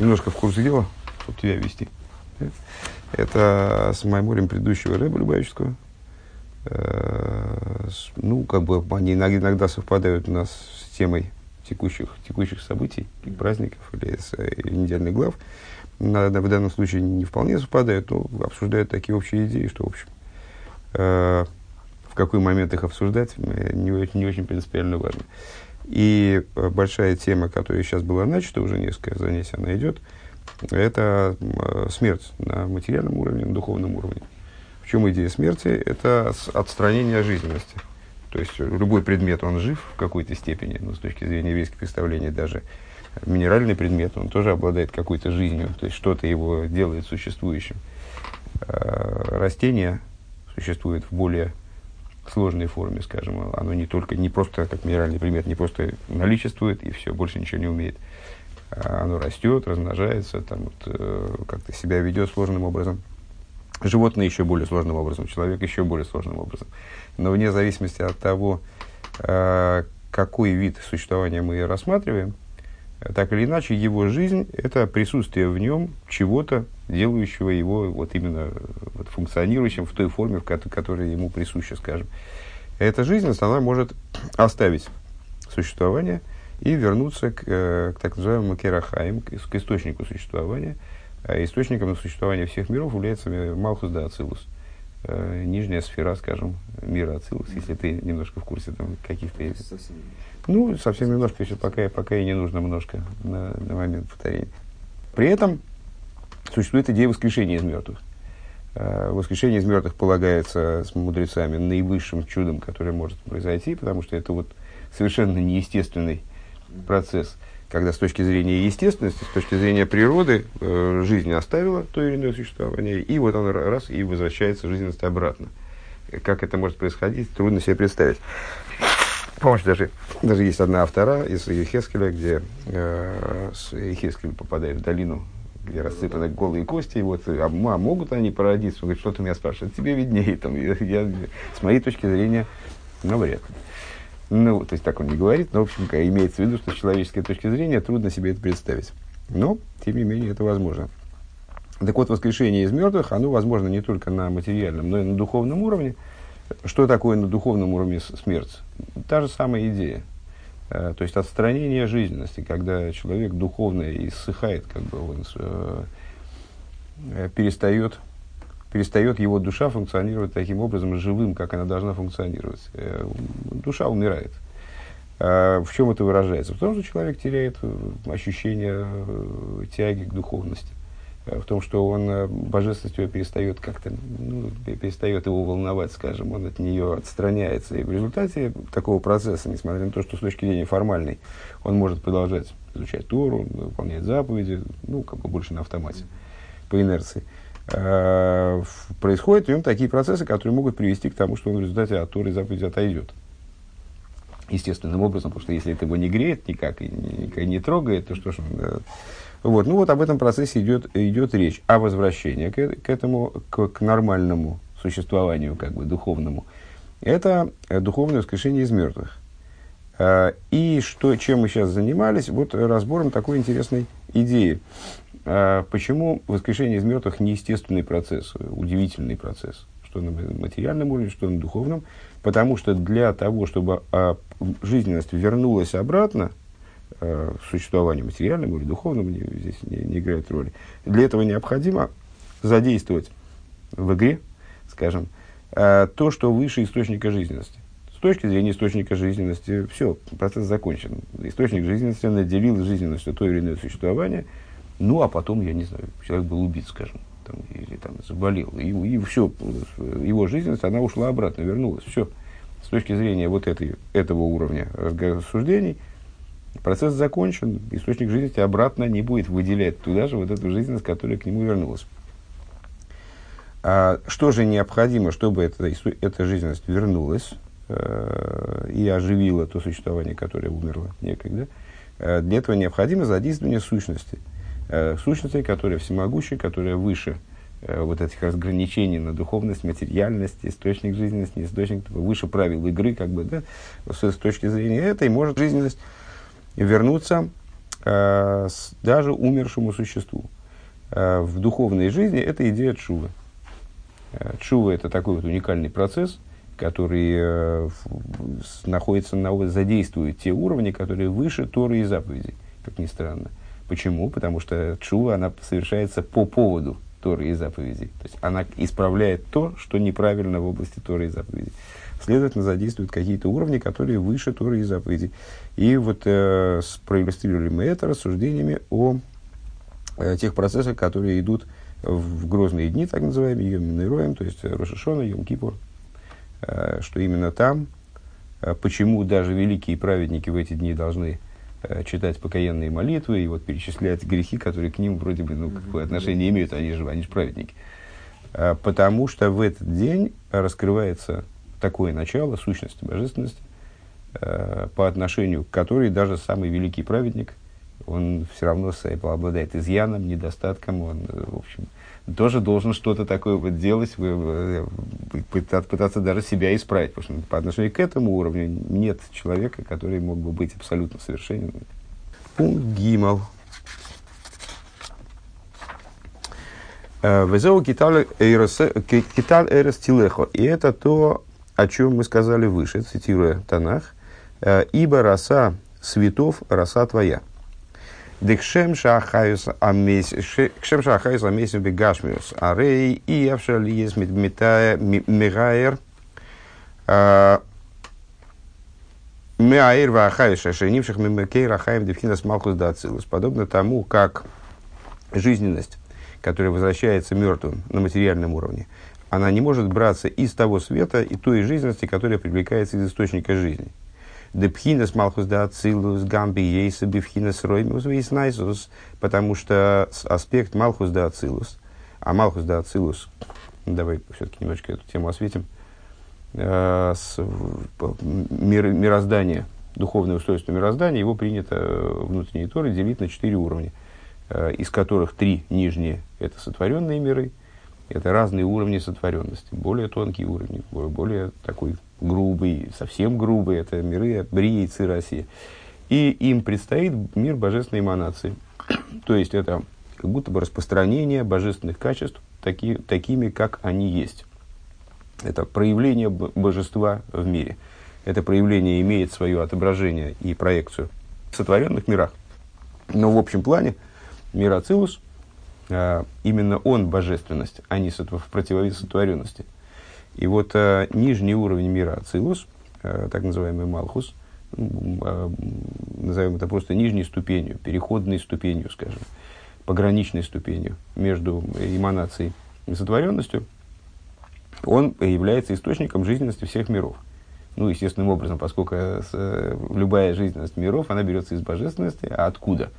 немножко в курс дела, чтобы тебя вести. Это с Майморем предыдущего Рэба Любавического. Э, ну, как бы они иногда совпадают у нас с темой текущих, текущих событий, праздников или, с, или недельных глав. На, в данном случае не вполне совпадают, но обсуждают такие общие идеи, что, в общем, э, в какой момент их обсуждать, не, не очень принципиально важно. И э, большая тема, которая сейчас была начата, уже несколько занятий она идет, это э, смерть на материальном уровне, на духовном уровне. В чем идея смерти? Это отстранение жизненности. То есть любой предмет, он жив в какой-то степени, но с точки зрения еврейских представлений даже минеральный предмет, он тоже обладает какой-то жизнью, то есть что-то его делает существующим. Э, растение существует в более сложной форме, скажем, оно не только, не просто как минеральный предмет, не просто наличествует и все, больше ничего не умеет. А оно растет, размножается, там, вот, э, как-то себя ведет сложным образом. Животное еще более сложным образом, человек еще более сложным образом. Но вне зависимости от того, э, какой вид существования мы рассматриваем, так или иначе, его жизнь – это присутствие в нем чего-то, делающего его вот именно вот, функционирующим в той форме, в которой ему присуща, скажем. Эта жизненность, она может оставить существование и вернуться к, э, к так называемому керахаим, к, к источнику существования. А источником существования всех миров является Малхус да Ацилус – э, нижняя сфера, скажем, мира Ацилус, если ты немножко в курсе там каких-то... Совсем. Ну, совсем немножко, еще пока, пока и не нужно немножко на, на момент повторения. При этом существует идея воскрешения из мертвых. Э, воскрешение из мертвых полагается с мудрецами наивысшим чудом, которое может произойти, потому что это вот совершенно неестественный процесс – когда с точки зрения естественности, с точки зрения природы, э, жизнь оставила то или иное существование, и вот она раз и возвращается жизненность обратно. Как это может происходить, трудно себе представить. Помните, даже, даже есть одна автора из Ехескеля, где э, Ехескель попадает в долину, где рассыпаны голые кости, и вот, а, а могут они породиться? Он говорит, что ты меня спрашиваешь? Тебе виднее. Там, я, я, с моей точки зрения, ну, вряд ли. Ну, то есть так он не говорит, но, в общем, имеется в виду, что с человеческой точки зрения трудно себе это представить. Но, тем не менее, это возможно. Так вот, воскрешение из мертвых, оно возможно не только на материальном, но и на духовном уровне. Что такое на духовном уровне смерть? Та же самая идея. Э, то есть отстранение жизненности, когда человек духовно иссыхает, как бы он э, э, перестает перестает его душа функционировать таким образом живым, как она должна функционировать. Душа умирает. В чем это выражается? В том, что человек теряет ощущение тяги к духовности. В том, что он божественность его перестает как-то, ну, перестает его волновать, скажем, он от нее отстраняется. И в результате такого процесса, несмотря на то, что с точки зрения формальной он может продолжать изучать Тору, выполнять заповеди, ну, как бы больше на автомате, по инерции, э, происходят в нем такие процессы, которые могут привести к тому, что он в результате от Торы заповеди отойдет. Естественным образом, потому что если это его не греет никак и никак не трогает, то что ж он... Вот, ну вот об этом процессе идет, идет речь. О возвращении к, к этому, к, к нормальному существованию, как бы духовному. Это духовное воскрешение из мертвых. Э, и что, чем мы сейчас занимались? Вот разбором такой интересной идеи. А почему воскрешение из мертвых неестественный процесс, удивительный процесс, что на материальном уровне, что на духовном? Потому что для того, чтобы а, жизненность вернулась обратно в существование материальному или духовному, не, здесь не, не играет роли, для этого необходимо задействовать в игре, скажем, а, то, что выше источника жизненности. С точки зрения источника жизненности, все, процесс закончен. Источник жизненности наделил жизненностью то или иное существование – ну, а потом, я не знаю, человек был убит, скажем, там, или там заболел. И, и все, его жизненность, она ушла обратно, вернулась. Все. С точки зрения вот этой, этого уровня рассуждений, процесс закончен, источник жизненности обратно не будет выделять туда же вот эту жизненность, которая к нему вернулась. А что же необходимо, чтобы эта, эта жизненность вернулась э, и оживила то существование, которое умерло некогда? Э, для этого необходимо задействование сущности – э, сущности, которая всемогущая, которая выше э, вот этих разграничений на духовность, материальность, источник жизненности, не источник, выше правил игры, как бы, да, с, с точки зрения этой может жизненность вернуться э, с, даже умершему существу. Э, в духовной жизни это идея чувы. Э, чува – это такой вот уникальный процесс, который э, находится на, задействует те уровни, которые выше Торы и заповедей, как ни странно. Почему? Потому что чува, она совершается по поводу Торы и заповедей. То есть она исправляет то, что неправильно в области Торы и заповедей. Следовательно, задействуют какие-то уровни, которые выше Торы и заповедей. И вот э, проиллюстрировали мы это рассуждениями о э, тех процессах, которые идут в грозные дни, так называемые, Йом Роем, то есть Рошашона, Йом Кипур, э, что именно там, э, почему даже великие праведники в эти дни должны Э, читать покаянные молитвы и вот перечислять грехи, которые к ним вроде бы ну, какое отношение имеют, они же, они же праведники. А, потому что в этот день раскрывается такое начало, сущность божественности, э, по отношению к которой даже самый великий праведник, он все равно обладает изъяном, недостатком, он, э, в общем, тоже должен что-то такое вот делать, пытаться даже себя исправить, потому что по отношению к этому уровню нет человека, который мог бы быть абсолютно совершенен. Пункт Гимал. Э, Везеу киталь эрес тилехо. И это то, о чем мы сказали выше, цитируя Танах. «Э, «Ибо роса светов, роса твоя». Декшем шахайус амесим бегашмиус. Арей и авшали есть метая мегаер. Меаир вахайш ашенивших мемекей рахаем девхинас малхус дацилус. Подобно тому, как жизненность, которая возвращается мертвым на материальном уровне, она не может браться из того света и той жизненности, которая привлекается из источника жизни. Депхинес Малхус да Ацилус, Гамби Ейса, Бифхинес Роймус, Вейснайсус, потому что аспект Малхус да Ацилус, а Малхус да Ацилус, давай все-таки немножко эту тему осветим, э, с, мир, мироздание, духовное устройство мироздания, его принято э, внутренней Торы делить на четыре уровня, э, из которых три нижние – это сотворенные миры, это разные уровни сотворенности, более тонкие уровни, более такой грубый, совсем грубый, это миры Брии и Ци И им предстоит мир божественной эманации. То есть это как будто бы распространение божественных качеств таки, такими, как они есть. Это проявление божества в мире. Это проявление имеет свое отображение и проекцию в сотворенных мирах. Но в общем плане мир Ацилус, именно он божественность, а не в противовес сотворенности – и вот э, нижний уровень мира Ацилус, э, так называемый Малхус, э, назовем это просто нижней ступенью, переходной ступенью, скажем, пограничной ступенью между эманацией и сотворенностью, он является источником жизненности всех миров. Ну, естественным образом, поскольку э, любая жизненность миров, она берется из божественности, а откуда?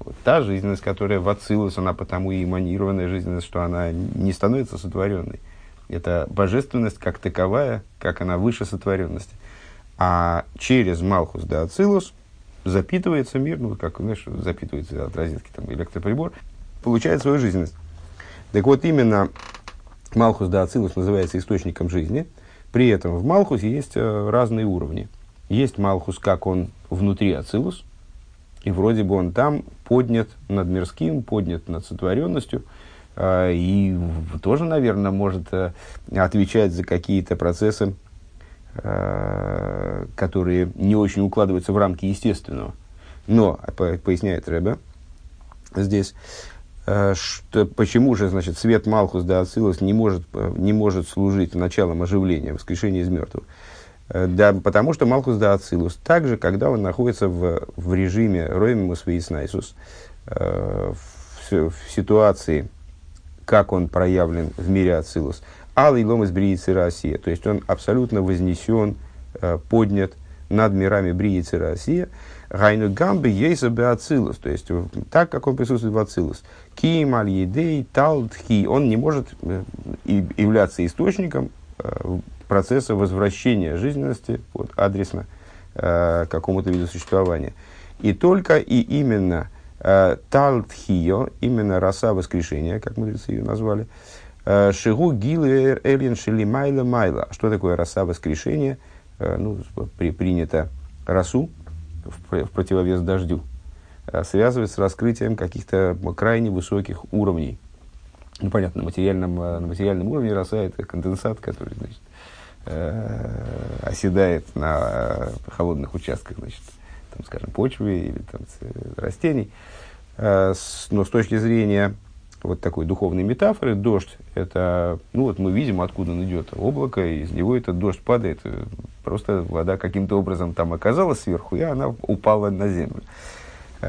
Вот та жизненность, которая в Ацилус, она потому и эманированная жизненность, что она не становится сотворенной. Это божественность как таковая, как она выше сотворенности. А через Малхус да Ацилус запитывается мир, ну, как, знаешь, запитывается от розетки там, электроприбор, получает свою жизненность. Так вот, именно Малхус да Ацилус называется источником жизни. При этом в Малхусе есть э, разные уровни. Есть Малхус, как он внутри Ацилус, и вроде бы он там поднят над мирским, поднят над сотворенностью – а, и тоже, наверное, может э, отвечать за какие-то процессы, э, которые не очень укладываются в рамки естественного. Но, поясняет Рэбе, здесь, э, что, почему же, значит, свет Малхус да Ацилус не может, не может служить началом оживления, воскрешения из мертвых? Да, потому что Малхус да Ацилус, также, когда он находится в, в режиме Роемимус Вейснайсус, в, в ситуации, как он проявлен в мире Ацилус. Алый ломас бриицы Россия. То есть он абсолютно вознесен, э, поднят над мирами бриицы Россия. Гайну гамбы ейса Ацилус. То есть так, как он присутствует в Ацилус. Ким аль едей талдхи. Он не может э, являться источником э, процесса возвращения жизненности вот, адресно какому-то виду существования. И только и именно Э, Талтхио, именно роса воскрешения, как мудрецы ее назвали. Э, Шигу гилер элин шили майла майла. Что такое роса воскрешения? Э, ну, при, принято росу в, в противовес дождю. э, связывать с раскрытием каких-то крайне высоких уровней. Ну, понятно, на материальном, э, на материальном уровне роса – это конденсат, который, значит, э, оседает на холодных участках, значит, там, скажем, почвы или там, растений. но с точки зрения вот такой духовной метафоры, дождь, это, ну вот мы видим, откуда он идет, облако, и из него этот дождь падает, просто вода каким-то образом там оказалась сверху, и она упала на землю.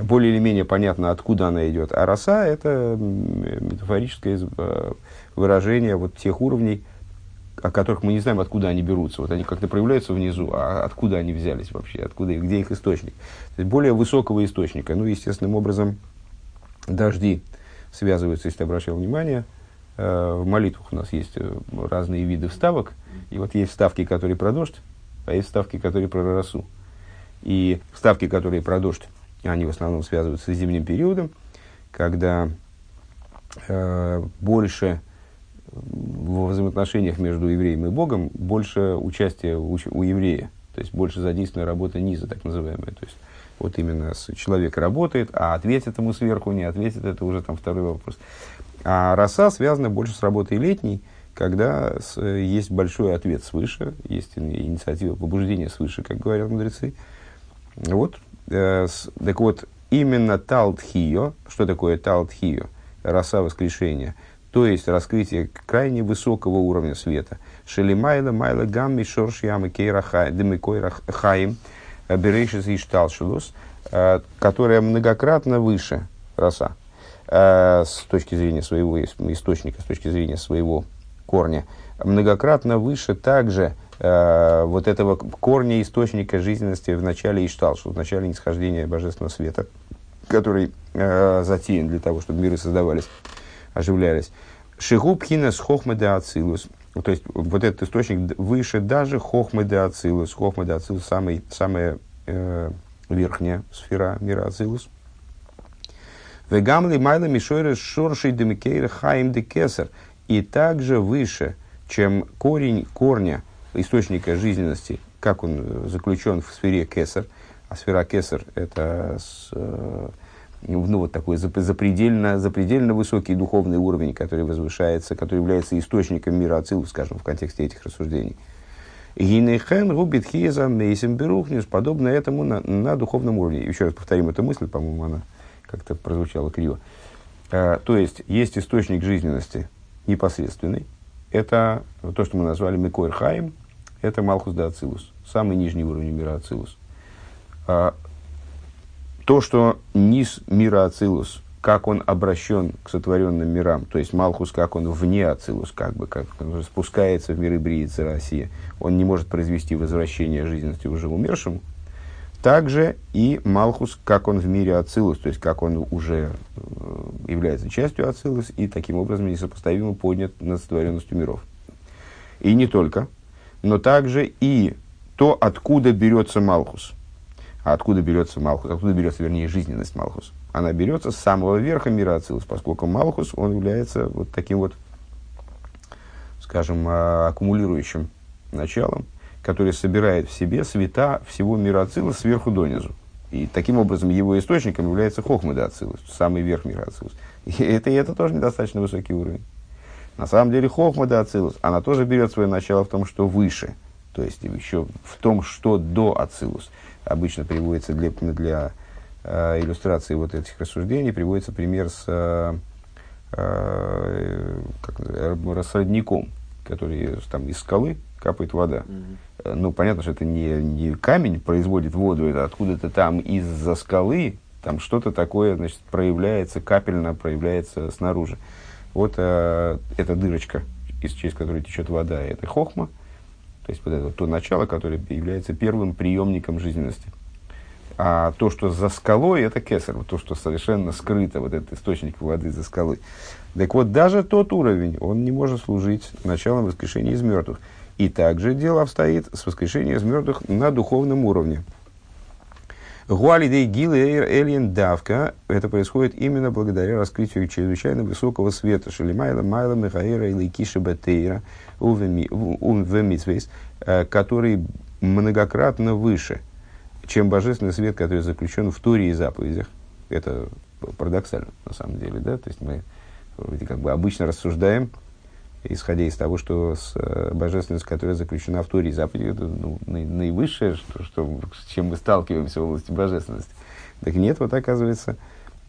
Более или менее понятно, откуда она идет. А роса – это метафорическое э, выражение вот тех уровней, о которых мы не знаем, откуда они берутся. Вот они как-то проявляются внизу, а откуда они взялись вообще, откуда, где их источник. То есть более высокого источника. Ну, естественным образом, дожди – связываются, если ты обращал внимание, э, в молитвах у нас есть э, разные виды вставок, и вот есть вставки, которые про дождь, а есть вставки, которые про росу. И вставки, которые про дождь, они в основном связываются с зимним периодом, когда э, больше в взаимоотношениях между евреем и Богом больше участия у, у еврея, то есть больше задействована работа низа, так называемая. То есть вот именно человек работает, а ответит ему сверху, не ответит, это уже там второй вопрос. А роса связана больше с работой летней, когда с, есть большой ответ свыше, есть инициатива побуждения свыше, как говорят мудрецы. Вот, э, с, так вот, именно Талтхио, что такое Талтхио? Роса воскрешения, то есть раскрытие крайне высокого уровня света. Шелимайла, майла, гамми, шорш, ямы, кейра, хаим, Берейшис и Шталшилус, э, которая многократно выше роса э, с точки зрения своего источника, с точки зрения своего корня, многократно выше также э, вот этого корня источника жизненности в начале Ишталшу, в начале нисхождения Божественного Света, который э, затеян для того, чтобы миры создавались, оживлялись. Шигуб хинес хохмеде ацилус – то есть вот этот источник выше даже хохмы де ацилус. Хохмы ацилус самый, самая э, верхняя сфера мира ацилус. Вегамли майла мишойра шоршей демикейра хаим де кесар. И также выше, чем корень корня источника жизненности, как он заключен в сфере кесар. А сфера кесар – это с, э, ну, вот такой запредельно, запредельно высокий духовный уровень, который возвышается, который является источником мира Ацилу, скажем, в контексте этих рассуждений. Гинейхен губит хиза мейсим берухнюс, подобно этому на, на духовном уровне. Еще раз повторим эту мысль, по-моему, она как-то прозвучала криво. А, то есть, есть источник жизненности непосредственный. Это то, что мы назвали Микойр Хаим, это Малхус да Ацилус, самый нижний уровень мира Ацилус. А, то, что низ мира Ацилус, как он обращен к сотворенным мирам, то есть Малхус, как он вне Ацилус, как бы, как он спускается в миры Бриицы России, он не может произвести возвращение жизненности уже умершему, также и Малхус, как он в мире Ацилус, то есть как он уже э, является частью Ацилус и таким образом несопоставимо поднят над сотворенностью миров. И не только, но также и то, откуда берется Малхус – откуда берется Малхус? Откуда берется, вернее, жизненность Малхус? Она берется с самого верха мира Ацилус, поскольку Малхус, он является вот таким вот, скажем, а, аккумулирующим началом, который собирает в себе света всего мира Ацилус сверху донизу. И таким образом его источником является Хохмада Ацилус, самый верх мира Ацилус. И это, и это тоже недостаточно высокий уровень. На самом деле Хохмада Ацилус, она тоже берет свое начало в том, что выше. То есть еще в том, что до Ацилус обычно приводится для, для э, иллюстрации вот этих рассуждений, приводится пример с, э, э как, с родником, который там из скалы капает вода. Mm-hmm. Ну, понятно, что это не, не камень производит воду, это откуда-то там из-за скалы, там что-то такое, значит, проявляется, капельно проявляется снаружи. Вот э, эта дырочка, из, через которую течет вода, это хохма, то есть вот это то начало, которое является первым приемником жизненности. А то, что за скалой, это кесар, то, что совершенно скрыто, вот этот источник воды за скалой. Так вот, даже тот уровень, он не может служить началом воскрешения из мертвых. И также дело обстоит с воскрешением из мертвых на духовном уровне. Гуалидей гилейр эльен давка. Это происходит именно благодаря раскрытию чрезвычайно высокого света. Шелимайла майла михаира или киши батейра увемитвейс, э, который многократно выше, чем божественный свет, который заключен в Туре и заповедях. это парадоксально, на самом деле, да, то есть мы вроде как бы обычно рассуждаем, исходя из того, что с э, божественность, которая заключена в Торе и заповеди, это ну, наивысшее, что, что, с чем мы сталкиваемся в области божественности. Так нет, вот оказывается,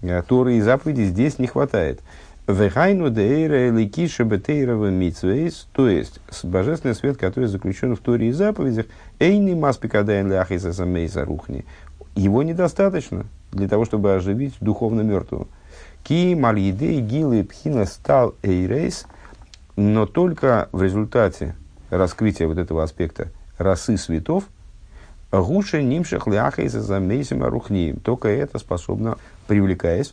э, Торы и заповеди здесь не хватает. Вехайну дейра ликиша бетейрова митсвейс, то есть божественный свет, который заключен в Торе и заповедях, эйни маспикадайн ляхиса самейса рухни. Его недостаточно для того, чтобы оживить духовно мертвого. Ки мальидей гилы пхина стал эйрейс, но только в результате раскрытия вот этого аспекта расы светов, гуша нимших ляхайса замейсима рухнием. Только это способно, привлекаясь,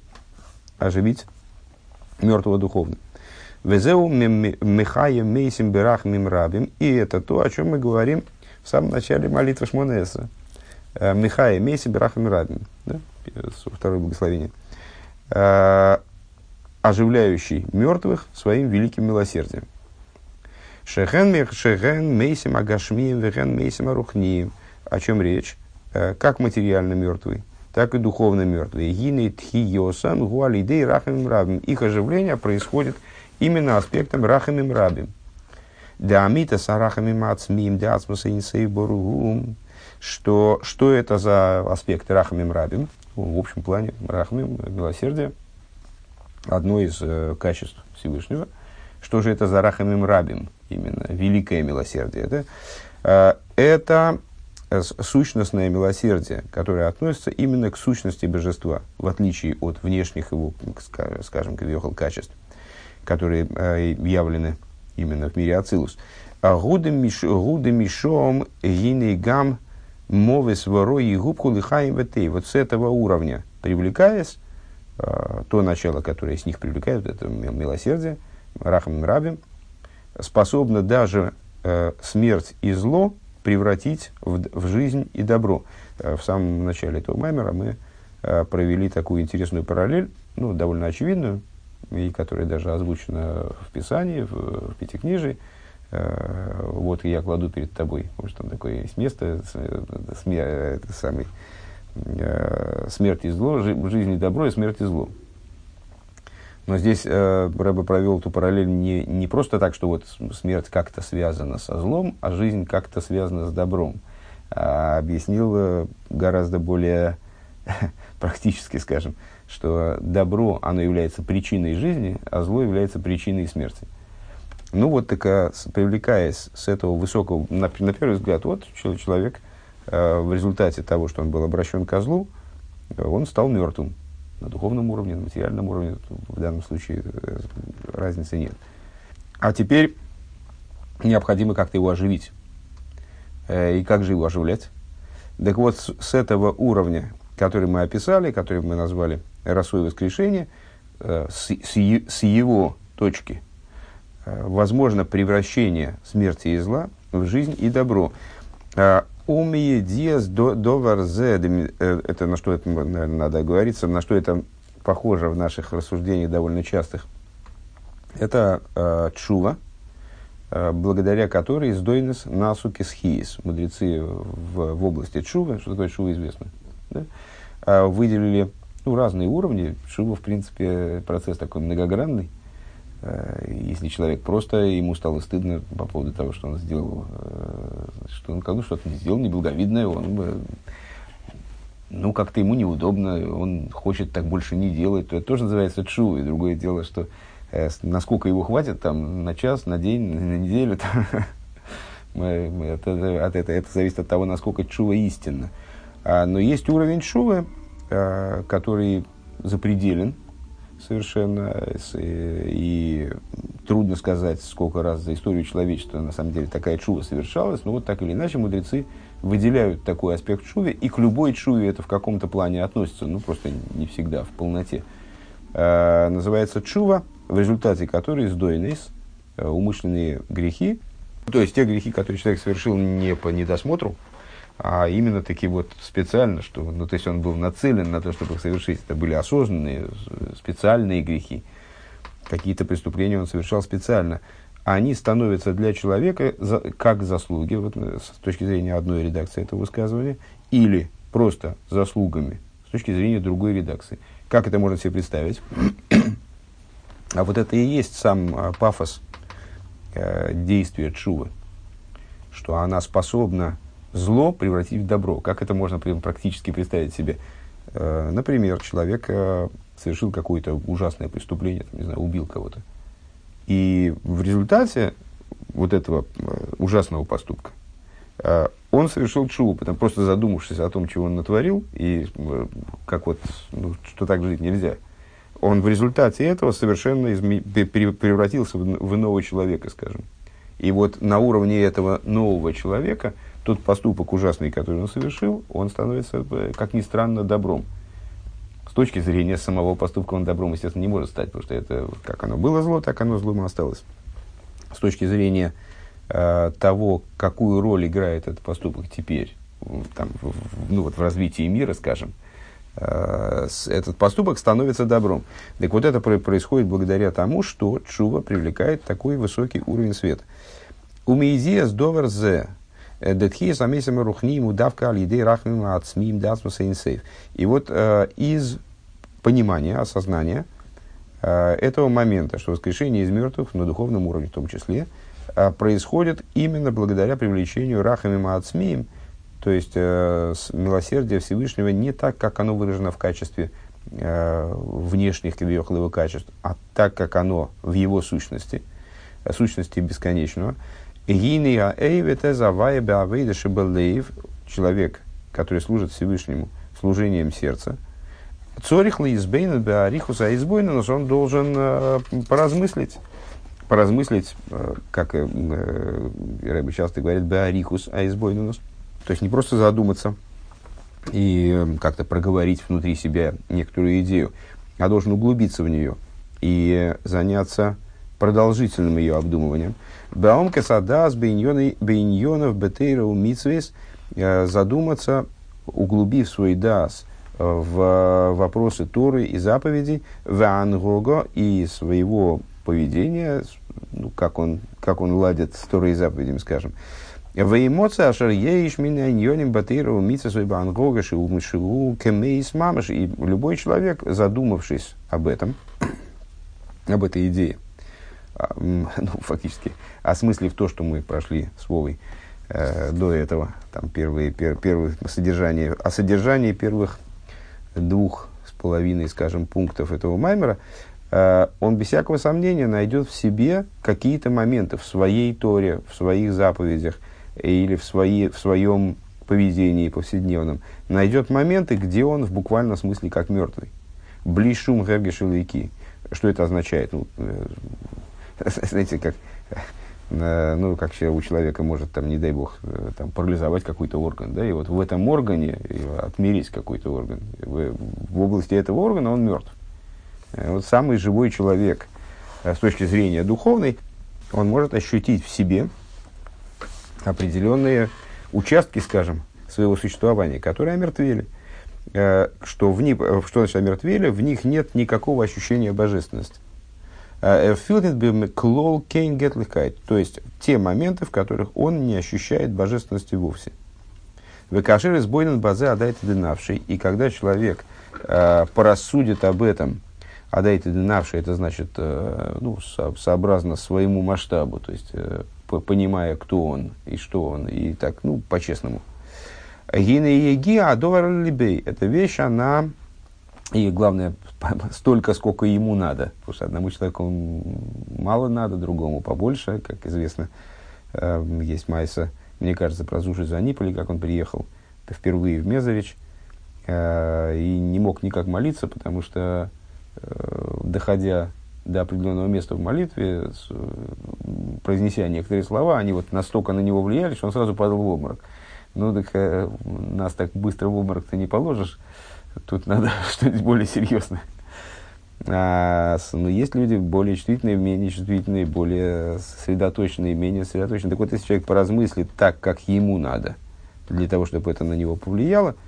оживить мертвого духовно. Везеу михая мейсим берах мимрабим. И это то, о чем мы говорим в самом начале молитвы Шмонеса. Э, михая мейсим берах мимрабим. Да? Второе благословение. Оживляющий мертвых своим великим милосердием. Шехен мейсим агашмием вехен мейсим арухнием. О чем речь? Э, как материально мертвый, так и духовно мертвые. Гины тхиосан гуалидей рахамим рабим. Их оживление происходит именно аспектом рахамим рабим. Дамита сарахамим ацмим дацмаса инсейборугум. Что, что это за аспект рахамим рабим? В общем плане рахамим, милосердие, одно из э, качеств Всевышнего. Что же это за рахамим рабим? Именно великое милосердие. Да? Э, это сущностное милосердие, которое относится именно к сущности божества, в отличие от внешних его, скажем, кавиохал качеств, которые э, явлены именно в мире Ацилус. А гуды мишом гам мовес воро и губку лихаем. Вот с этого уровня, привлекаясь, э, то начало, которое с них привлекает, это милосердие, рахам рабим, способно даже э, смерть и зло превратить в, в жизнь и добро. Э, в самом начале этого маймера мы э, провели такую интересную параллель, ну, довольно очевидную, и которая даже озвучена в Писании, в, в Пятикнижии. Э, вот я кладу перед тобой, может, там такое есть место, смер, это самый, смерть и зло, жизнь и добро и смерть и зло. Но здесь э, Рэбе провел эту параллель не, не просто так, что вот смерть как-то связана со злом, а жизнь как-то связана с добром. А объяснил э, гораздо более практически, скажем, что добро, оно является причиной жизни, а зло является причиной смерти. Ну вот так, привлекаясь с этого высокого, на, на первый взгляд, вот человек э, в результате того, что он был обращен к злу, он стал мертвым на духовном уровне, на материальном уровне, в данном случае э, разницы нет. А теперь необходимо как-то его оживить. Э, и как же его оживлять? Так вот, с, этого уровня, который мы описали, который мы назвали «Росой воскрешение», э, с, с, с его точки, возможно превращение смерти и зла в жизнь и добро. Умие диас до варзе, э, это на что это, наверное, надо говориться, на что это похоже в наших рассуждениях довольно частых. Это э, чува, э, благодаря которой издойнес насуки схиис. Мудрецы в, в области чувы, что такое чува известно, да? э, выделили ну, разные уровни. Чува, в принципе, процесс такой многогранный. Э, если человек просто, ему стало стыдно по поводу того, что он сделал, э, что он как что-то не сделал неблаговидное, он бы, ну, как-то ему неудобно, он хочет так больше не делать, то это тоже называется чу. И другое дело, что э, насколько его хватит там на час, на день, на неделю, мы, это, от это, это зависит от того, насколько чува истинно. А, но есть уровень чувы, который запределен, совершенно. И трудно сказать, сколько раз за историю человечества на самом деле такая чува совершалась, но вот так или иначе мудрецы выделяют такой аспект чуве, и к любой чуве это в каком-то плане относится, ну просто не всегда, в полноте. А, называется чува, в результате которой сдойнес э, умышленные грехи, то есть те грехи, которые человек совершил не по недосмотру, а именно таки вот специально, что, ну, то есть он был нацелен на то, чтобы их совершить. Это были осознанные, специальные грехи. Какие-то преступления он совершал специально. Они становятся для человека за, как заслуги, вот, э, с точки зрения одной редакции этого высказывания, или просто заслугами с точки зрения другой редакции. Как это можно себе представить? а вот это и есть сам а, пафос э, действия Чувы, что она способна зло превратить в добро. Как это можно практически представить себе? Э, например, человек э, совершил какое-то ужасное преступление, там, не знаю, убил кого-то. И в результате вот этого э, ужасного поступка он совершил чуву, потому просто задумавшись о том, чего он натворил, и как вот, ну, что так жить нельзя, он в результате этого совершенно изме- превратился в, в иного человека, скажем. И вот на уровне этого нового человека тот поступок ужасный, который он совершил, он становится, как ни странно, добром. С точки зрения самого поступка он добром, естественно, не может стать, потому что это, как оно было зло, так оно злом и осталось. С точки зрения Э, того, какую роль играет этот поступок теперь, там, в, ну, вот в развитии мира, скажем, э, этот поступок становится добром. Так вот это происходит благодаря тому, что чува привлекает такой высокий уровень света. Умеизия с э, Детхия самесим рухним удавка алидей рахмим ацмим дасмуса инсейв. И вот э, из понимания, осознания э, этого момента, что воскрешение из мертвых на духовном уровне в том числе – а, происходит именно благодаря привлечению рахами маацмием, то есть э, милосердие Всевышнего не так, как оно выражено в качестве э, внешних его качеств, а так, как оно в его сущности, э, сущности бесконечного. Человек, который служит Всевышнему служением сердца, Цорих лаизбейна беарихуса избойнус, он должен э, поразмыслить поразмыслить, э, как э, э, Рэбби часто говорит, беарихус аизбойнунус. То есть не просто задуматься и как-то проговорить внутри себя некоторую идею, а должен углубиться в нее и заняться продолжительным ее обдумыванием. Баомка садас бейньонов бетейра митсвес задуматься, углубив свой дас в вопросы Торы и заповедей, в ангого и своего поведения, ну, как, он, как он ладит с Торой и заповедями, скажем. В эмоции ашер еиш меня ньоним батыру мица свой бангогаши умышиву кемейс мамаш. И любой человек, задумавшись об этом, об этой идее, ну, фактически, осмыслив то, что мы прошли с Вовой э, до этого, там первые, пер, первые содержание, о содержании первых двух с половиной, скажем, пунктов этого маймера, Э, он без всякого сомнения найдет в себе какие-то моменты в своей Торе, в своих заповедях или в, свои, в своем поведении повседневном, найдет моменты, где он в буквальном смысле как мертвый. Блишум гергешилайки. Что это означает? Ну, э, знаете, как, э, ну, как у человека может, там, не дай бог, там, парализовать какой-то орган, да, и вот в этом органе отмерить какой-то орган. В, в области этого органа он мертв. Э, вот самый живой человек э, с точки зрения духовной, он может ощутить в себе определенные участки, скажем, своего существования, которые омертвели. Э, что, в них, что значит омертвели? В них нет никакого ощущения божественности. То есть те моменты, в которых он не ощущает божественности вовсе. Векашир из бойнен базе адайте дынавший. И когда человек э, порассудит об этом а дайте динавши, это значит, э, ну, со, сообразно своему масштабу, то есть, э, понимая, кто он и что он, и так, ну, по-честному. Гина еги адовар либей. Эта вещь, она, и главное, столько, сколько ему надо. Потому что одному человеку мало надо, другому побольше, как известно. Э, есть Майса, мне кажется, про Зуши Заниполи, как он приехал впервые в Мезович, и не мог никак молиться, потому что Э, доходя до определенного места в молитве, произнеся некоторые слова, они вот настолько на него влияли, что он сразу падал в обморок. Ну, так э, нас так быстро в обморок ты не положишь, тут надо что-нибудь более серьезное. А, ну, есть люди более чувствительные, менее чувствительные, более сосредоточенные, менее сосредоточенные. Так вот, если человек поразмыслит так, как ему надо, для того, чтобы это на него повлияло –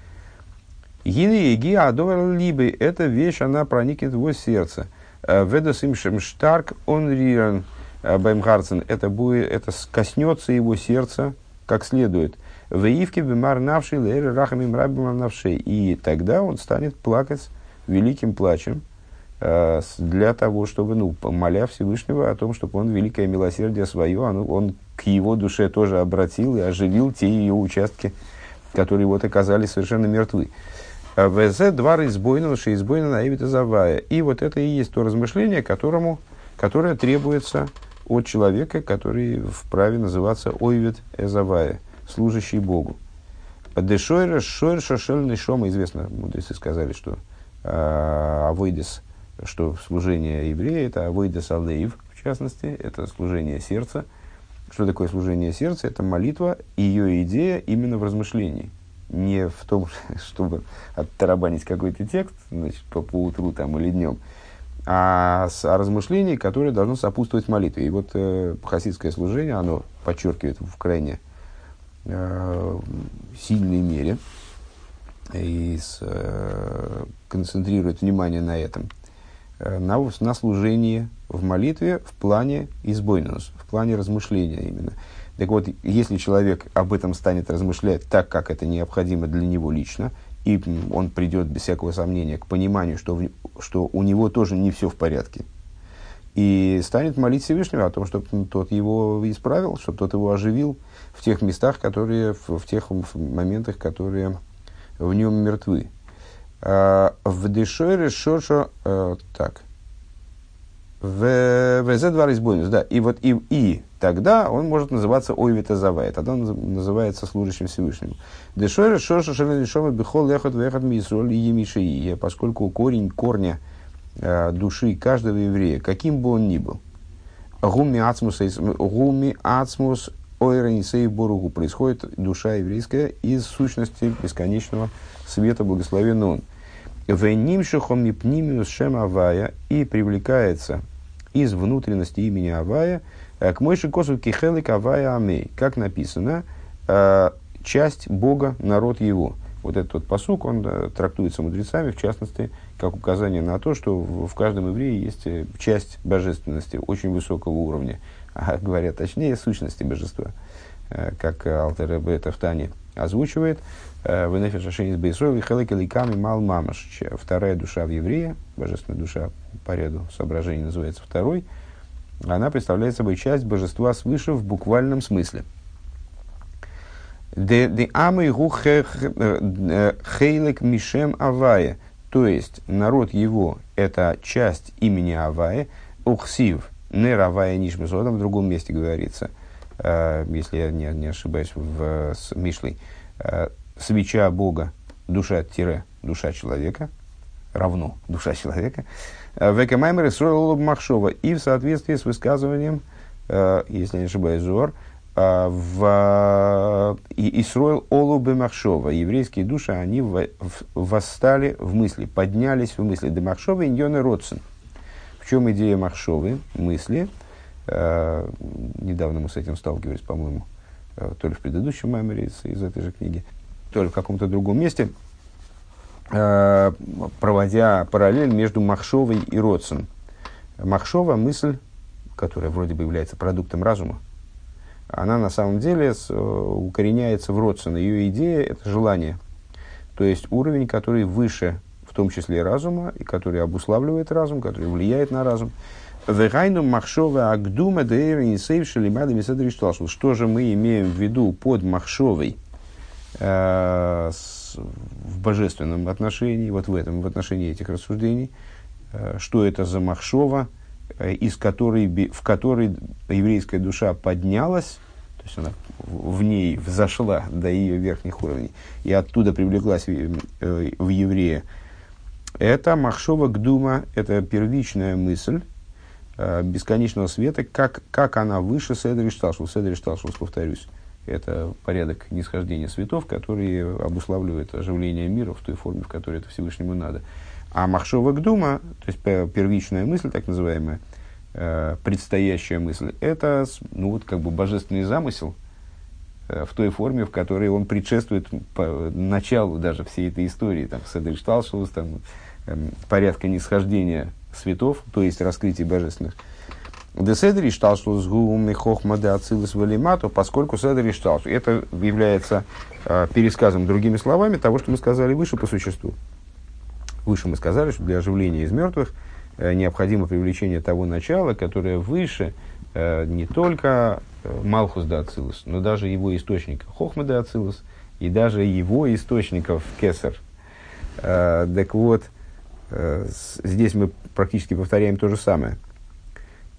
Гины и адовар либо эта вещь, она проникнет в его сердце. Э, Ведас им штарк он риран баймхарцен. Это будет, это коснется его сердца как следует. Веивки бимар навший лэр рахами мрабим навшей. И тогда он станет плакать великим плачем э, для того, чтобы, ну, моля Всевышнего о том, чтобы он великое милосердие свое, оно, он к его душе тоже обратил и оживил те ее участки, которые вот оказались совершенно мертвы. А ВЗ два избойного, шеизбойна наивита завая. И вот это и есть то размышление, которому, которое требуется от человека, который вправе называться ойвит эзавая, служащий Богу. Дешойра шойр шашельный шома, известно, мудрецы сказали, что э, авойдес, что служение еврея, это авойдес алеев, в частности, это служение сердца. Что такое служение сердца? Это молитва, ее идея именно в размышлении. Не в том, чтобы оттарабанить какой-то текст значит, по, по там, или днем, а с, о размышлении, которое должно сопутствовать молитве. И вот э, хасидское служение, оно подчеркивает в крайне э, сильной мере и с, э, концентрирует внимание на этом, э, на, на служении в молитве в плане избойнус, в плане размышления именно. Так вот, если человек об этом станет размышлять так, как это необходимо для него лично, и он придет без всякого сомнения к пониманию, что, в, что у него тоже не все в порядке, и станет молить Всевышнего о том, чтобы тот его исправил, чтобы тот его оживил в тех местах, которые, в, в тех моментах, которые в нем мертвы. А, в дешоре шошо, э, так, в ВЗ два разбойнус, да, и вот и, и тогда он может называться ойвита завая, тогда он называется служащим Всевышнему. Дешойра шоша шелешома бихол лехот вехот мисроль емишии, поскольку корень корня э, души каждого еврея, каким бы он ни был, гуми ацмус, гуми ацмус ойранисей боругу, происходит душа еврейская из сущности бесконечного света, благословен он. Венимшихом мипнимиус шем авая и привлекается из внутренности имени Авая э, к Мойши Косу Кихелик Авая Амей. Как написано, э, часть Бога, народ его. Вот этот вот посук, он трактуется мудрецами, в частности, как указание на то, что в, каждом еврее есть э, часть божественности очень высокого уровня, а говоря точнее, сущности божества, как Алтер это в Тане озвучивает. В Нефеш Ашенис Бейсрол и Хелек Эликами Мал Мамаш. Вторая душа в еврея, божественная душа по ряду соображений называется второй, она представляет собой часть божества свыше в буквальном смысле. Де амы хейлек мишем авая, то есть народ его это часть имени Авая, ухсив, не равая нишмесодом, в другом месте говорится, э, если я не, не ошибаюсь в с Мишлей, э, свеча Бога, душа-душа человека, равно душа человека, Векамаймер Исроил Махшова. И в соответствии с высказыванием, э, если не ошибаюсь, э, в Исроил Олубе Махшова. Еврейские души, они восстали в мысли, поднялись в мысли. Де Махшова и Ньоне Родсен. Чем идея Махшовы, мысли? Э, недавно мы с этим сталкивались, по-моему, то ли в предыдущем маймере из, из этой же книги, то ли в каком-то другом месте – Э, проводя параллель между Махшовой и Родсом. Махшова – мысль, которая вроде бы является продуктом разума, она на самом деле с, э, укореняется в Родсен. Ее идея – это желание. То есть уровень, который выше, том числе разума, и который обуславливает разум, который влияет на разум. Вегайну махшова агдума дейр инсейв шалимада Что же мы имеем в виду под махшовой? Э, в божественном отношении, вот в этом, в отношении этих рассуждений, э, что это за Махшова, э, из которой, в которой еврейская душа поднялась, то есть она в ней взошла до ее верхних уровней, и оттуда привлеклась в еврея. Это Махшова Гдума, это первичная мысль, бесконечного света, как, как она выше Седри Шталшус. Седри Шталшус, повторюсь, это порядок нисхождения светов, который обуславливает оживление мира в той форме, в которой это Всевышнему надо. А Махшова Гдума, то есть первичная мысль, так называемая, э, предстоящая мысль, это ну, вот, как бы божественный замысел э, в той форме, в которой он предшествует началу даже всей этой истории, там, Седришталшус, там, э, порядка нисхождения светов, то есть раскрытие божественных Деседри шталшус гуумный хохма де ацилус валимату, поскольку седри шталшус. Это является э, пересказом другими словами того, что мы сказали выше по существу. Выше мы сказали, что для оживления из мертвых э, необходимо привлечение того начала, которое выше э, не только э, Малхус да Ацилус, но даже его источника Хохма да Ацилус и даже его источников Кесар. Э, так вот, э, здесь мы практически повторяем то же самое.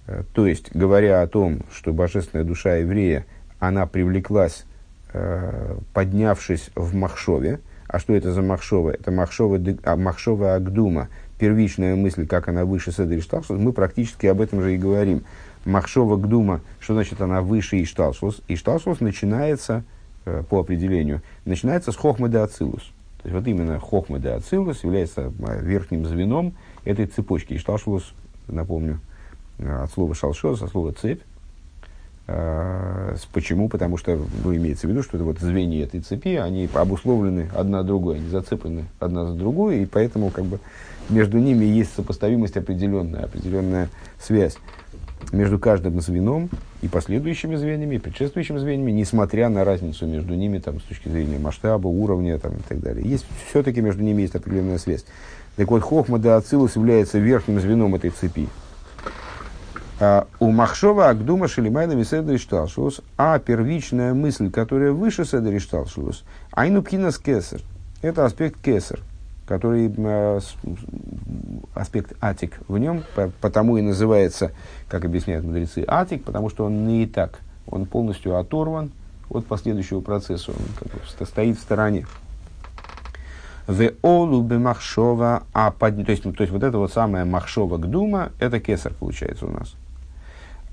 Э, то есть, говоря о том, что божественная душа еврея, она привлеклась, э, поднявшись в Махшове, а что это за Махшова? Это Махшова, а, Агдума, первичная мысль, как она выше Седри Шталшус, мы практически об этом же и говорим. Махшова Гдума, что значит она выше Ишталшус? Ишталшус начинается, э, по определению, начинается с Хохмы де Ацилус. То есть вот именно Хохма де Ацилус является э, верхним звеном этой цепочки. Ишталшус, напомню, э, от слова шалшос, от слова цепь. Почему? Потому что ну, имеется в виду, что это вот звенья этой цепи, они обусловлены одна другой, они зацеплены одна за другой, и поэтому как бы между ними есть сопоставимость определенная, определенная связь между каждым звеном и последующими звеньями, и предшествующими звеньями, несмотря на разницу между ними там, с точки зрения масштаба, уровня там, и так далее. Есть, все-таки между ними есть определенная связь. Так вот, Хохма де Ацилус является верхним звеном этой цепи. А, у Махшова Агдума Шелимайна Миседри Шталшус, а первичная мысль, которая выше Седри Шталшус, Айну Кесар. Это аспект Кесар, который э, аспект Атик в нем, потому и называется, как объясняют мудрецы, Атик, потому что он не и так, он полностью оторван от последующего процесса, он как бы стоит в стороне. В олу махшова, а под, то есть, то есть вот это вот самое махшова гдума, это кесар получается у нас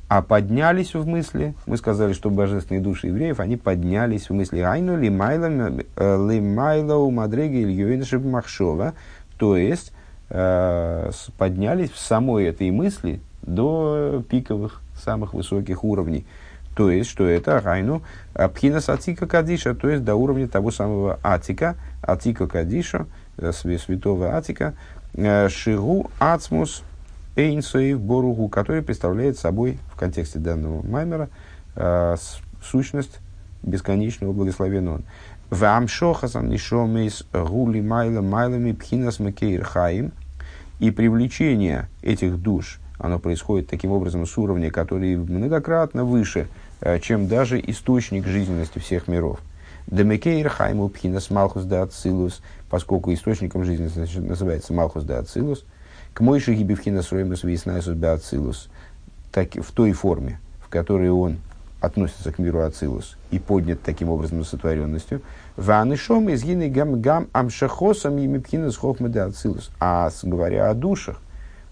а поднялись в мысли, мы сказали, что божественные души евреев, они поднялись в мысли. Айну э, у мадреги Ильюиншиб Махшова, то есть э, поднялись в самой этой мысли до пиковых, самых высоких уровней. То есть, что это Айну Пхинас Атика Кадиша, то есть до уровня того самого Атика, Атика Кадиша, э, святого Атика, Шигу Ацмус Эйнсоев Боругу, который представляет собой в контексте данного маймера э, сущность бесконечного благословенного. В Амшохасан Нишомейс Гули Майла Майлами Пхинас Макейр Хаим и привлечение этих душ, оно происходит таким образом с уровня, который многократно выше, э, чем даже источник жизненности всех миров. Демекейр Хайму Пхинас Малхус да поскольку источником жизненности называется Малхус да Ацилус – к Мойши Гибевхина Сроймус Виснайсус Беацилус, так в той форме, в которой он относится к миру Ацилус и поднят таким образом сотворенностью, Ванышом из гины гам гам амшахосом емипхина схохмеда Ацилус. А говоря о душах,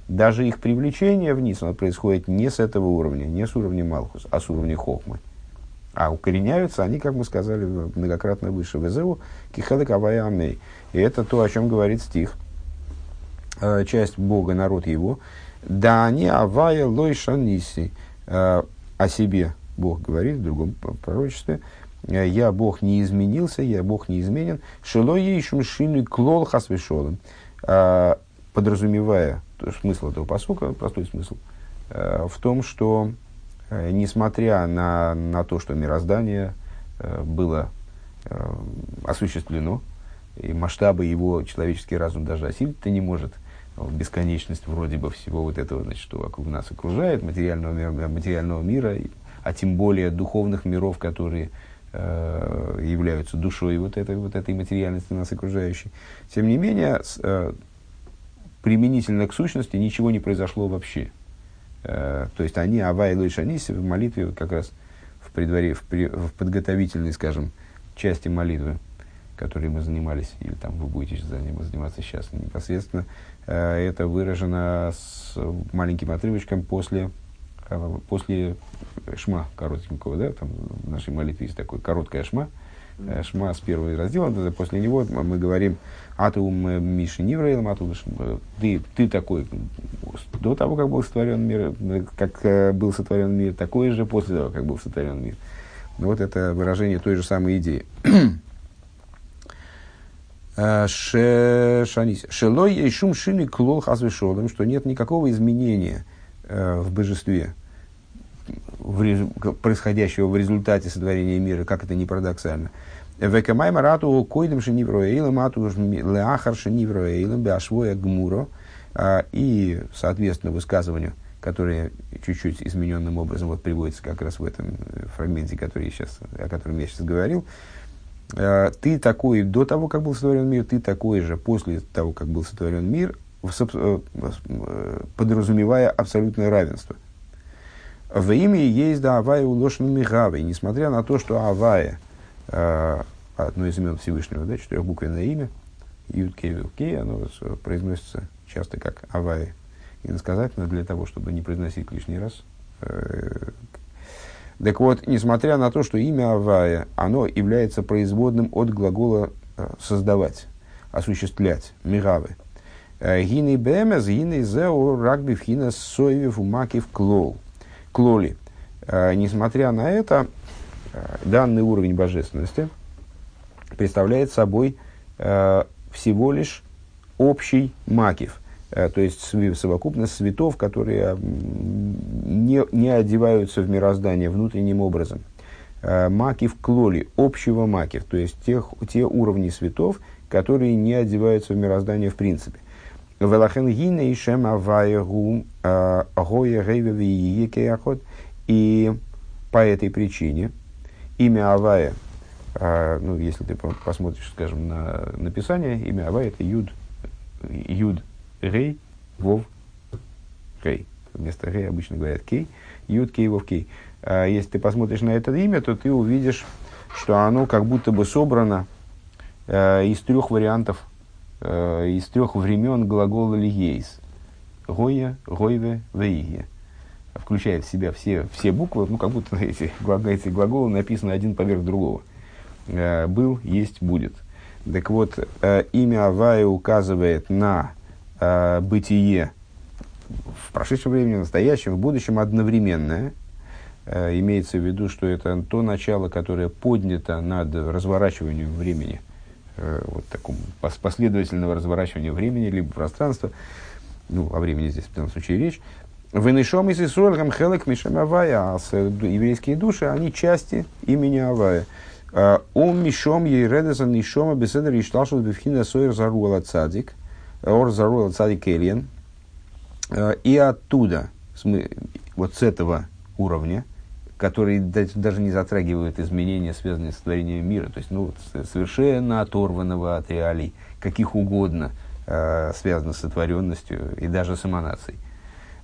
даже их привлечение вниз, оно происходит не с этого уровня, не с уровня Малхус, а с уровня Хохмы. А укореняются они, как мы сказали, многократно выше. Везеу кихедек амей. И это то, о чем говорит стих – часть Бога, народ его, да они авая лой шаниси. Э, о себе Бог говорит в другом пророчестве. «Э, я Бог не изменился, я Бог не изменен. Шило ей шумшины клол хасвешолом. Подразумевая смысл этого посука, простой смысл, в том, что несмотря на, на то, что мироздание было осуществлено, и масштабы его человеческий разум даже осилить-то не может – бесконечность вроде бы всего вот этого, значит, что вокруг нас окружает, материального мира, материального мира а тем более духовных миров, которые э, являются душой вот этой, вот этой материальности нас окружающей. Тем не менее, с, э, применительно к сущности ничего не произошло вообще. Э, то есть они, Ава и Шаниси, в молитве как раз в, предваре, в, при, в подготовительной, скажем, части молитвы, которой мы занимались, или там вы будете заниматься сейчас непосредственно, Э, это выражено с маленьким отрывочком после, э, после шма коротенького, да, там в нашей молитве есть такой короткая шма, э, шма с первого раздела, после него мы говорим Атум Миши Нивраил, Атум ты, ты такой до того, как был сотворен мир, как был сотворен мир, такой же после того, как был сотворен мир. Вот это выражение той же самой идеи. Шелой и шум шины клол хазвешолом, что нет никакого изменения э, в божестве, в, происходящего в результате сотворения мира, как это не парадоксально. Векамай марату койдем шенивроэйлем, ату леахар шенивроэйлем, беашвоя гмуро. И, соответственно, высказыванию, которое чуть-чуть измененным образом вот приводится как раз в этом фрагменте, который я сейчас, о котором я сейчас говорил, ты такой до того, как был сотворен мир, ты такой же после того, как был сотворен мир, подразумевая абсолютное равенство. В имя есть да Авая улошен Мигавой, несмотря на то, что Авая, э, одно из имен Всевышнего, да, четырехбуквенное имя, Юткей Кей, оно произносится часто как Авая, иносказательно для того, чтобы не произносить лишний раз. Э, так вот, несмотря на то, что имя Авая, оно является производным от глагола э, создавать, осуществлять, мигавы. Гины бемез, гины зеу, рагби вхина соевев умакив клол клоли. Э, несмотря на это, э, данный уровень божественности представляет собой э, всего лишь общий макив, то есть совокупность светов, которые не, не одеваются в мироздание внутренним образом. Макив клоли, общего макив, то есть тех, те уровни светов, которые не одеваются в мироздание в принципе. Велахен гине и шем авая гум гоя гейве И по этой причине имя Авая, ну, если ты посмотришь, скажем, на написание, имя Авая это Юд, Юд Рей, Вов, Рей. Вместо Рей обычно говорят Кей, Юд Кей, Вов Кей. А, если ты посмотришь на это имя, то ты увидишь, что оно как будто бы собрано а, из трех вариантов э, из трех времен глагола лиейс. Гоя, гойве, вейге. Включает в себя все, все буквы, ну, как будто эти, эти глаголы написаны один поверх другого. Э, был, есть, будет. Так вот, э, имя Авая указывает на э, бытие в прошедшем времени, в настоящем, в будущем одновременное. Э, имеется в виду, что это то начало, которое поднято над разворачиванием времени – э, вот такому последовательного разворачивания времени, либо пространства, ну, о времени здесь в данном случае речь, Венешом из Исруэльгам Хелек Мишем Авая, а еврейские души, они части имени Авая. Ом Мишом Ейредесан Нишома Беседер Ишталшут Бевхина Сойер Заруэла Цадик, Ор Заруэла Цадик Эльен. И оттуда, вот с этого уровня, которые даже не затрагивают изменения, связанные с творением мира, то есть ну, совершенно оторванного от реалий, каких угодно, э, связано с сотворенностью и даже с эманацией.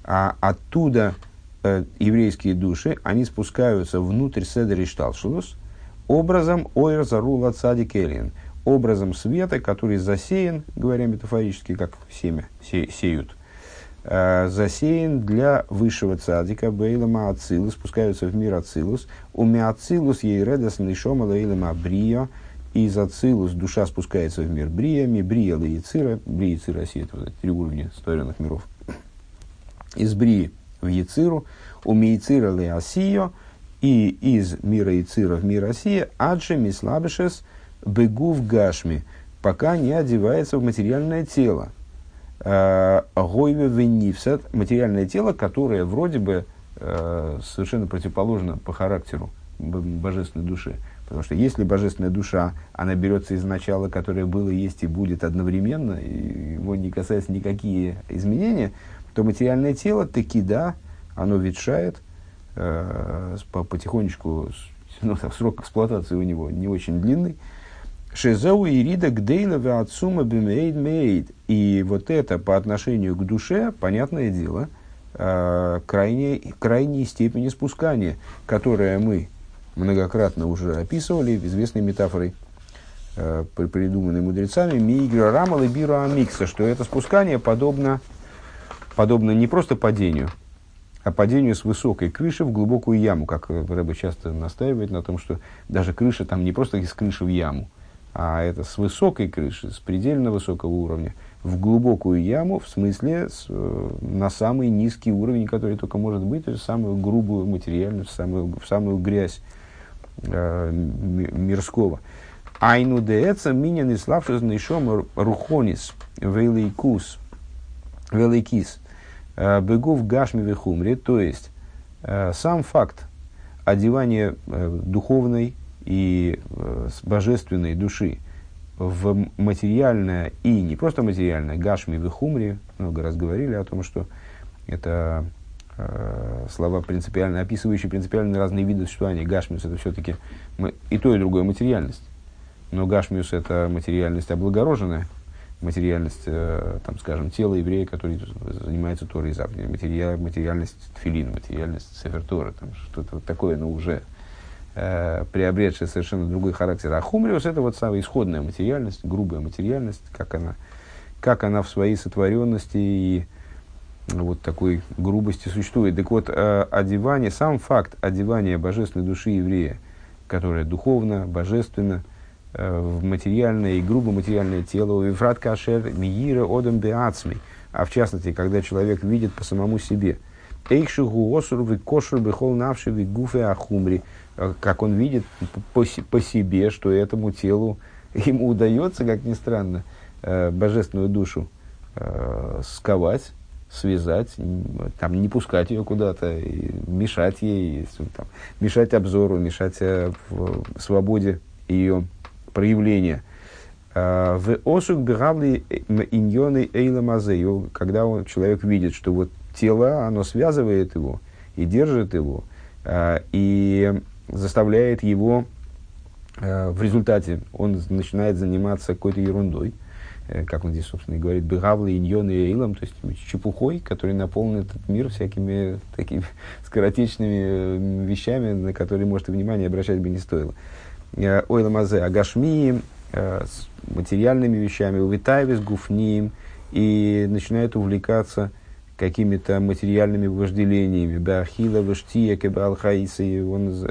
А оттуда э, еврейские души, они спускаются внутрь Седери Шталшулус образом Ойр Зарула Элиен, образом света, который засеян, говоря метафорически, как семя се, сеют – Э, засеян для высшего цадика, бейлама ацилус, спускаются в мир ацилус, у миацилус ей редас нишома лейлама брио, из ацилус душа спускается в мир брия, ми брия леяцира, брия и Россия, это вот три уровня створенных миров. Из брии в яциру, у миицира леасио, и из мира яцира в мир Россия, аджи мислабешес бегу в гашми, пока не одевается в материальное тело, Э, Гойве венивсет, материальное тело, которое вроде бы э, совершенно противоположно по характеру божественной души. Потому что если божественная душа, она берется из начала, которое было, есть и будет одновременно, и его не касаются никакие изменения, то материальное тело таки да, оно ветшает э, потихонечку, ну, срок эксплуатации у него не очень длинный, Шезеу и Рида Гдейлова отсума бимейд мейд. И вот это по отношению к душе, понятное дело, э, крайней, крайней степени спускания, которое мы многократно уже описывали известной метафорой, э, придуманной мудрецами, мигра и бира амикса, что это спускание подобно, подобно не просто падению, а падению с высокой крыши в глубокую яму, как Рэба часто настаивает на том, что даже крыша там не просто из крыши в яму, а это с высокой крыши, с предельно высокого уровня, в глубокую яму, в смысле с, э, на самый низкий уровень, который только может быть, то есть самую грубую материальную, самую, в самую грязь э, мирского. Айну деэца минин и славшись нишом рухонис великус э, бегов гашми вехумре, то есть э, сам факт одевания духовной и э, с божественной души в материальное и не просто материальное, гашми в хумре, много раз говорили о том, что это э, слова принципиально, описывающие принципиально разные виды существования. Гашмиус это все-таки и то, и другое материальность. Но гашмиус это материальность облагороженная, материальность, э, там, скажем, тела еврея, который занимается Торой и материаль, материальность тфилина, материальность сефертора, там, что-то вот такое, но уже э, приобретшее совершенно другой характер. А хумриус это вот самая исходная материальность, грубая материальность, как она, как она в своей сотворенности и вот такой грубости существует. Так вот, э, одевание, сам факт одевания божественной души еврея, которая духовно, божественно, э, в материальное и грубо материальное тело, вифрат кашер миира одам беацми, а в частности, когда человек видит по самому себе. Эйшигу осур кошур бехол навши гуфе ахумри, как он видит по, по себе, что этому телу ему удается, как ни странно, божественную душу сковать, связать, там, не пускать ее куда-то, мешать ей, там, мешать обзору, мешать э, свободе ее проявления. В осук бегавли иньоны эйла когда он, человек видит, что вот тело, оно связывает его и держит его, и заставляет его э, в результате он начинает заниматься какой-то ерундой, Э, как он здесь, собственно, и говорит, бегавлы, иньон и эйлом, то есть чепухой, который наполнен этот мир всякими такими скоротечными э, вещами, на которые, может, и внимание обращать бы не стоило. Ойлом азе агашмием, с материальными вещами, увитайвис гуфнием, и начинает увлекаться какими-то материальными вожделениями. Бахила, Ваштия, Кебалхаиса, и он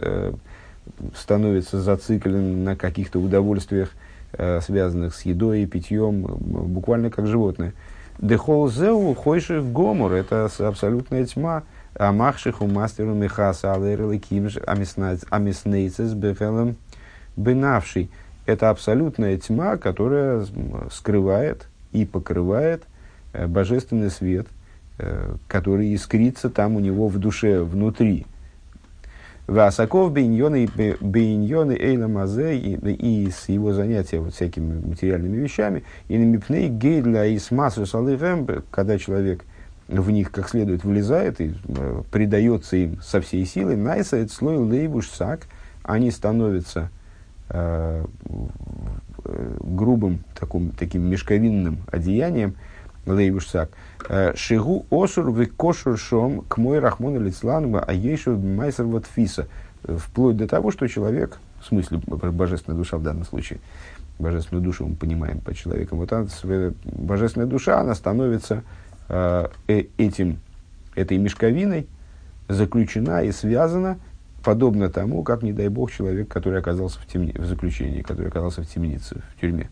становится зациклен на каких-то удовольствиях, Э, связанных с едой и питьем, буквально как животное. Дехол зеу хойших гомор, это абсолютная тьма. Амахшиху мастеру михаса алэрэлэ кимж амиснейцес бефелем бенавший. Это абсолютная тьма, которая скрывает и покрывает э, божественный свет, э, который искрится там у него в душе, внутри. Васаков бейньоны эйла мазе и с его занятия вот всякими материальными вещами, и на мипней гейдля и смасу салыхэм, когда человек в них как следует влезает и э, предается им со всей силы, найсает слой лейбуш сак, они становятся э, э, грубым таким, таким мешковинным одеянием, лейбуш сак, Э, Шигу осур вы кошур шом к мой рахмон лицлану, а ейшу майсер вот фиса. Э, вплоть до того, что человек, в смысле божественная душа в данном случае, божественную душу мы понимаем по человеку, вот она, божественная душа, она становится э, этим, этой мешковиной заключена и связана, подобно тому, как, не дай бог, человек, который оказался в, темни, в заключении, который оказался в темнице, в тюрьме.